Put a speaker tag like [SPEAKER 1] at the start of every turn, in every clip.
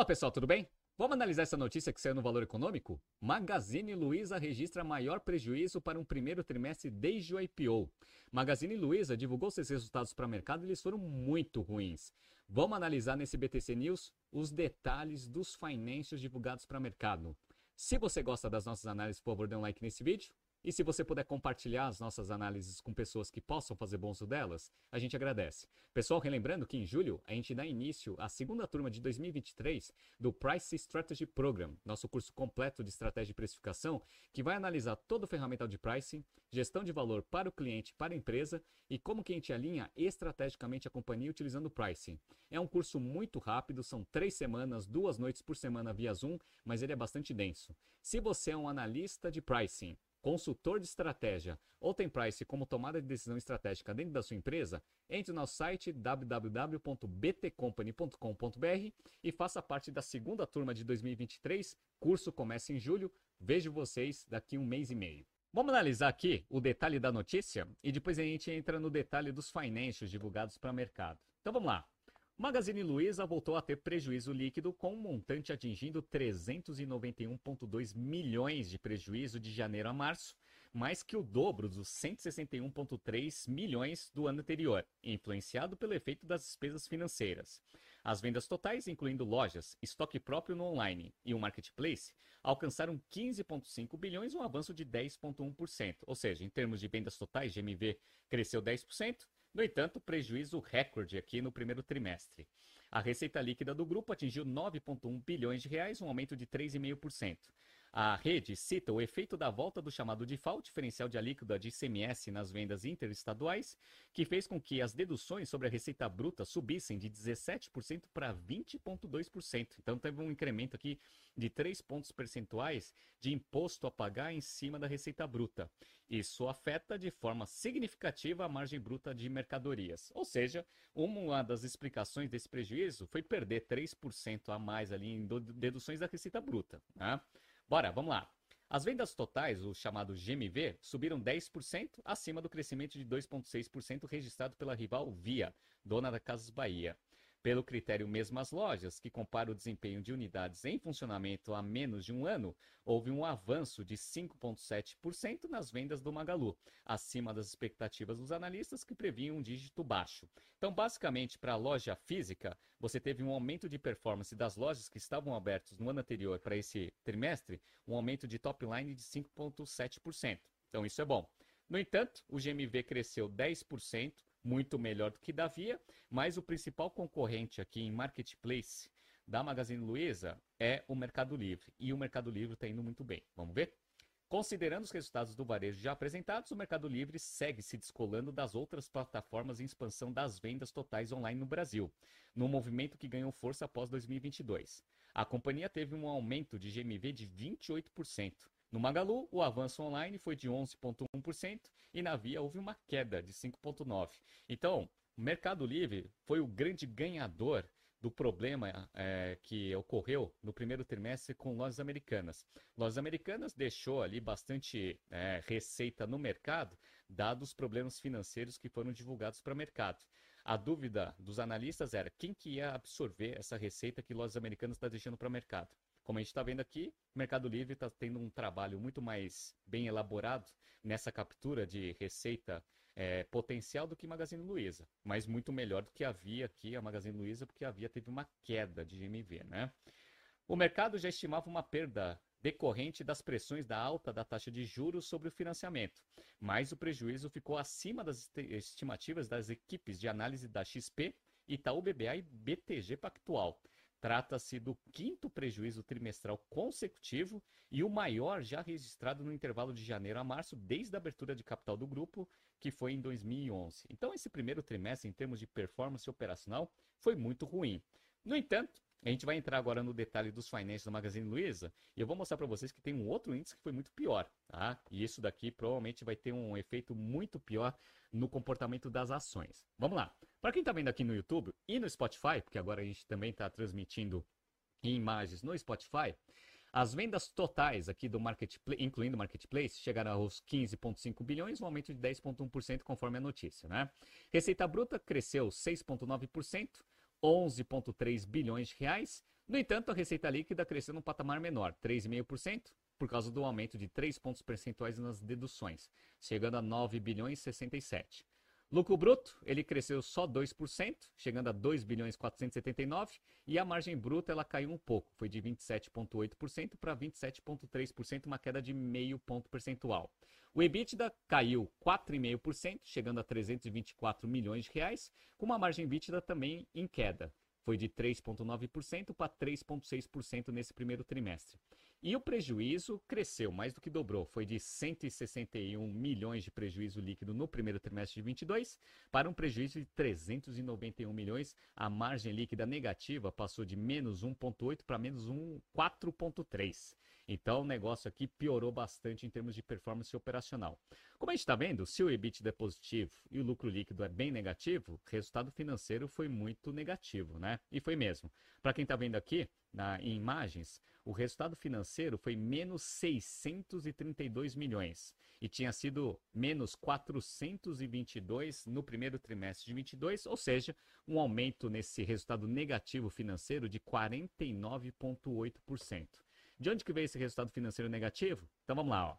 [SPEAKER 1] Fala pessoal, tudo bem? Vamos analisar essa notícia que saiu no Valor Econômico? Magazine Luiza registra maior prejuízo para um primeiro trimestre desde o IPO. Magazine Luiza divulgou seus resultados para o mercado e eles foram muito ruins. Vamos analisar nesse BTC News os detalhes dos financials divulgados para o mercado. Se você gosta das nossas análises, por favor, dê um like nesse vídeo. E se você puder compartilhar as nossas análises com pessoas que possam fazer bom uso delas, a gente agradece. Pessoal, relembrando que em julho a gente dá início à segunda turma de 2023 do Price Strategy Program, nosso curso completo de estratégia e precificação, que vai analisar todo o ferramental de pricing, gestão de valor para o cliente, para a empresa e como que a gente alinha estrategicamente a companhia utilizando o pricing. É um curso muito rápido, são três semanas, duas noites por semana via Zoom, mas ele é bastante denso. Se você é um analista de pricing, consultor de estratégia ou tem Price como tomada de decisão estratégica dentro da sua empresa, entre no nosso site www.btcompany.com.br e faça parte da segunda turma de 2023. Curso começa em julho. Vejo vocês daqui um mês e meio. Vamos analisar aqui o detalhe da notícia e depois a gente entra no detalhe dos financials divulgados para o mercado. Então vamos lá. Magazine Luiza voltou a ter prejuízo líquido com um montante atingindo 391,2 milhões de prejuízo de janeiro a março, mais que o dobro dos 161,3 milhões do ano anterior, influenciado pelo efeito das despesas financeiras. As vendas totais, incluindo lojas, estoque próprio no online e o marketplace, alcançaram 15,5 bilhões, um avanço de 10,1%. Ou seja, em termos de vendas totais, GMV cresceu 10%, no entanto, prejuízo recorde aqui no primeiro trimestre. A receita líquida do grupo atingiu 9,1 bilhões de reais, um aumento de 3,5%. A rede cita o efeito da volta do chamado default, diferencial de alíquota de ICMS nas vendas interestaduais, que fez com que as deduções sobre a receita bruta subissem de 17% para 20,2%. Então teve um incremento aqui de 3 pontos percentuais de imposto a pagar em cima da receita bruta. Isso afeta de forma significativa a margem bruta de mercadorias. Ou seja, uma das explicações desse prejuízo foi perder 3% a mais ali em deduções da receita bruta. Né? Bora, vamos lá. As vendas totais, o chamado GMV, subiram 10% acima do crescimento de 2,6% registrado pela rival Via, dona da Casas Bahia. Pelo critério Mesmas Lojas, que compara o desempenho de unidades em funcionamento há menos de um ano, houve um avanço de 5,7% nas vendas do Magalu, acima das expectativas dos analistas que previam um dígito baixo. Então, basicamente, para a loja física, você teve um aumento de performance das lojas que estavam abertas no ano anterior para esse trimestre, um aumento de top line de 5,7%. Então, isso é bom. No entanto, o GMV cresceu 10%, muito melhor do que da Via, mas o principal concorrente aqui em marketplace da Magazine Luiza é o Mercado Livre. E o Mercado Livre está indo muito bem. Vamos ver? Considerando os resultados do varejo já apresentados, o Mercado Livre segue se descolando das outras plataformas em expansão das vendas totais online no Brasil, num movimento que ganhou força após 2022. A companhia teve um aumento de GMV de 28%, no Magalu, o avanço online foi de 11,1% e na Via houve uma queda de 5,9%. Então, o Mercado Livre foi o grande ganhador do problema é, que ocorreu no primeiro trimestre com lojas americanas. Lojas americanas deixou ali bastante é, receita no mercado, dados os problemas financeiros que foram divulgados para o mercado. A dúvida dos analistas era quem que ia absorver essa receita que lojas americanas está deixando para o mercado. Como a gente está vendo aqui, o Mercado Livre está tendo um trabalho muito mais bem elaborado nessa captura de receita é, potencial do que Magazine Luiza, mas muito melhor do que havia aqui a Magazine Luiza, porque havia teve uma queda de GMV, né? O mercado já estimava uma perda decorrente das pressões da alta da taxa de juros sobre o financiamento, mas o prejuízo ficou acima das estimativas das equipes de análise da XP, Itaú BBA e BTG Pactual, Trata-se do quinto prejuízo trimestral consecutivo e o maior já registrado no intervalo de janeiro a março, desde a abertura de capital do grupo, que foi em 2011. Então, esse primeiro trimestre, em termos de performance operacional, foi muito ruim. No entanto, a gente vai entrar agora no detalhe dos financials da Magazine Luiza e eu vou mostrar para vocês que tem um outro índice que foi muito pior, tá? E isso daqui provavelmente vai ter um efeito muito pior no comportamento das ações. Vamos lá. Para quem está vendo aqui no YouTube e no Spotify, porque agora a gente também está transmitindo em imagens no Spotify, as vendas totais aqui do marketplace, incluindo o marketplace, chegaram aos 15,5 bilhões, um aumento de 10,1% conforme a notícia, né? Receita bruta cresceu 6,9%, 11,3 bilhões de reais, No entanto, a receita líquida cresceu num patamar menor, 3,5%, por causa do aumento de 3 pontos percentuais nas deduções, chegando a 9 bilhões 67. Lucro bruto, ele cresceu só 2%, chegando a 2 bilhões 479, e a margem bruta ela caiu um pouco, foi de 27.8% para 27.3%, uma queda de meio ponto percentual. O EBITDA caiu 4,5%, chegando a 324 milhões de reais, com uma margem EBITDA também em queda, foi de 3,9% para 3,6% nesse primeiro trimestre. E o prejuízo cresceu, mais do que dobrou, foi de 161 milhões de prejuízo líquido no primeiro trimestre de 22 para um prejuízo de 391 milhões. A margem líquida negativa passou de menos 1,8 para menos 4,3. Então o negócio aqui piorou bastante em termos de performance operacional. Como a gente está vendo, se o EBITDA é positivo e o lucro líquido é bem negativo, o resultado financeiro foi muito negativo, né? E foi mesmo. Para quem está vendo aqui, na, em imagens, o resultado financeiro foi menos 632 milhões e tinha sido menos 422 no primeiro trimestre de 22, ou seja, um aumento nesse resultado negativo financeiro de 49,8%. De onde que veio esse resultado financeiro negativo? Então vamos lá, ó.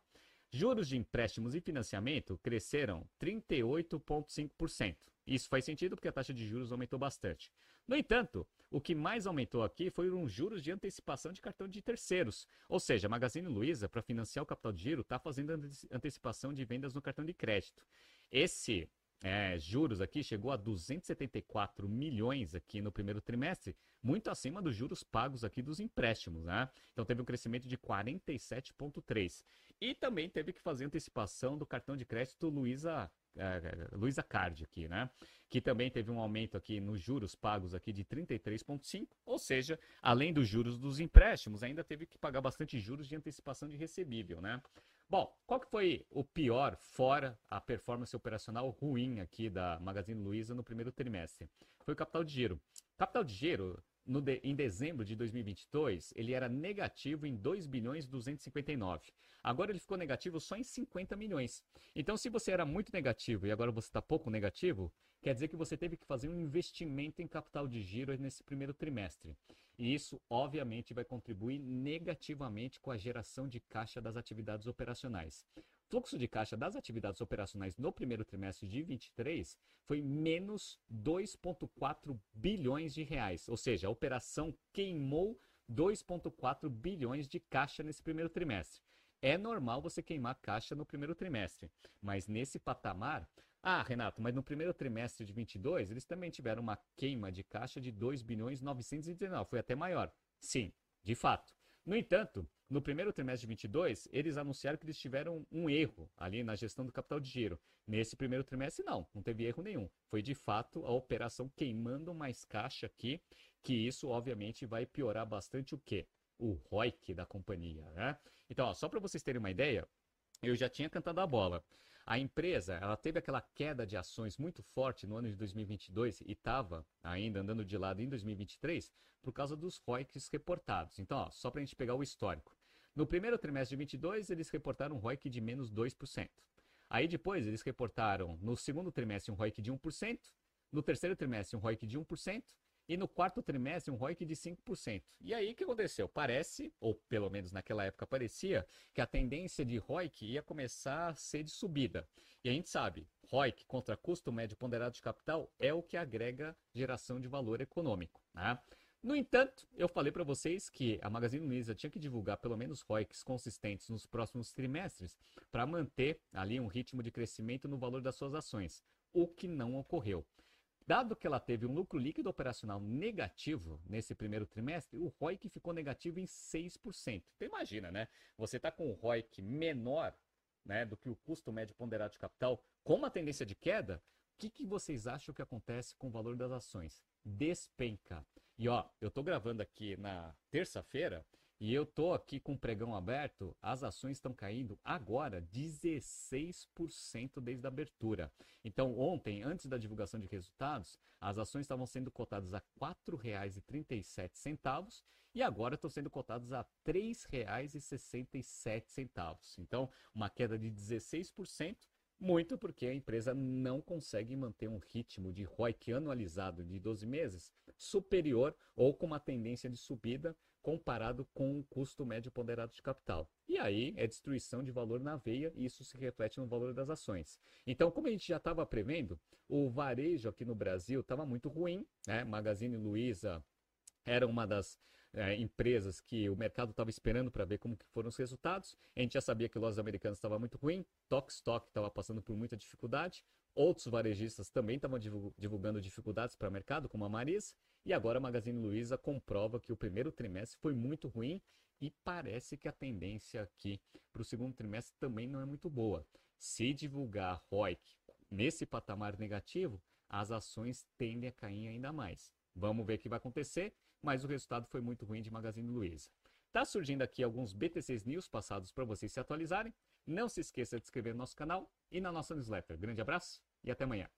[SPEAKER 1] Juros de empréstimos e financiamento cresceram 38,5%. Isso faz sentido porque a taxa de juros aumentou bastante. No entanto, o que mais aumentou aqui foram os juros de antecipação de cartão de terceiros. Ou seja, a Magazine Luiza, para financiar o capital de giro, está fazendo antecipação de vendas no cartão de crédito. Esse é, juros aqui chegou a 274 milhões aqui no primeiro trimestre, muito acima dos juros pagos aqui dos empréstimos, né? Então teve um crescimento de 47,3. E também teve que fazer antecipação do cartão de crédito Luiza é, Luiza Card aqui, né? Que também teve um aumento aqui nos juros pagos aqui de 33,5, ou seja, além dos juros dos empréstimos, ainda teve que pagar bastante juros de antecipação de recebível, né? Bom, qual que foi o pior fora a performance operacional ruim aqui da Magazine Luiza no primeiro trimestre? Foi o capital de giro. Capital de giro de, em dezembro de 2022, ele era negativo em 2 bilhões 259. Agora ele ficou negativo só em 50 milhões. Então, se você era muito negativo e agora você está pouco negativo, quer dizer que você teve que fazer um investimento em capital de giro nesse primeiro trimestre. E isso, obviamente, vai contribuir negativamente com a geração de caixa das atividades operacionais fluxo de caixa das atividades operacionais no primeiro trimestre de 23 foi menos 2,4 bilhões de reais. Ou seja, a operação queimou 2,4 bilhões de caixa nesse primeiro trimestre. É normal você queimar caixa no primeiro trimestre, mas nesse patamar. Ah, Renato, mas no primeiro trimestre de 22 eles também tiveram uma queima de caixa de 2 bilhões 919, foi até maior. Sim, de fato. No entanto, no primeiro trimestre de 22, eles anunciaram que eles tiveram um erro ali na gestão do capital de giro. Nesse primeiro trimestre, não, não teve erro nenhum. Foi de fato a operação queimando mais caixa aqui, que isso obviamente vai piorar bastante o quê? O ROIC da companhia, né? Então, ó, só para vocês terem uma ideia, eu já tinha cantado a bola. A empresa, ela teve aquela queda de ações muito forte no ano de 2022 e estava ainda andando de lado em 2023 por causa dos ROICs reportados. Então, ó, só para a gente pegar o histórico. No primeiro trimestre de 2022, eles reportaram um ROIC de menos 2%. Aí depois, eles reportaram no segundo trimestre um ROIC de 1%, no terceiro trimestre um ROIC de 1%, e no quarto trimestre um ROIC de 5%. E aí o que aconteceu? Parece, ou pelo menos naquela época parecia, que a tendência de ROIC ia começar a ser de subida. E a gente sabe, ROIC contra custo médio ponderado de capital é o que agrega geração de valor econômico. Né? No entanto, eu falei para vocês que a Magazine Luiza tinha que divulgar pelo menos ROICs consistentes nos próximos trimestres para manter ali um ritmo de crescimento no valor das suas ações, o que não ocorreu. Dado que ela teve um lucro líquido operacional negativo nesse primeiro trimestre, o ROIC ficou negativo em 6%. Então imagina, né? Você está com um ROIC menor né, do que o custo médio ponderado de capital, com uma tendência de queda, o que, que vocês acham que acontece com o valor das ações? Despenca. E ó, eu estou gravando aqui na terça-feira, e eu tô aqui com o pregão aberto, as ações estão caindo agora 16% desde a abertura. Então, ontem, antes da divulgação de resultados, as ações estavam sendo cotadas a R$ 4,37 e agora estão sendo cotadas a R$ 3,67. Então, uma queda de 16% Muito porque a empresa não consegue manter um ritmo de ROIC anualizado de 12 meses superior ou com uma tendência de subida comparado com o custo médio ponderado de capital. E aí é destruição de valor na veia e isso se reflete no valor das ações. Então, como a gente já estava prevendo, o varejo aqui no Brasil estava muito ruim, né? Magazine Luiza era uma das é, empresas que o mercado estava esperando para ver como que foram os resultados. A gente já sabia que Lojas Americanas estava muito ruim, Stock estava passando por muita dificuldade, outros varejistas também estavam divulgando dificuldades para o mercado, como a Marisa, e agora a Magazine Luiza comprova que o primeiro trimestre foi muito ruim e parece que a tendência aqui para o segundo trimestre também não é muito boa. Se divulgar ROIC nesse patamar negativo, as ações tendem a cair ainda mais. Vamos ver o que vai acontecer, mas o resultado foi muito ruim de Magazine Luiza. Tá surgindo aqui alguns BTCs News passados para vocês se atualizarem. Não se esqueça de inscrever no nosso canal e na nossa newsletter. Grande abraço e até amanhã.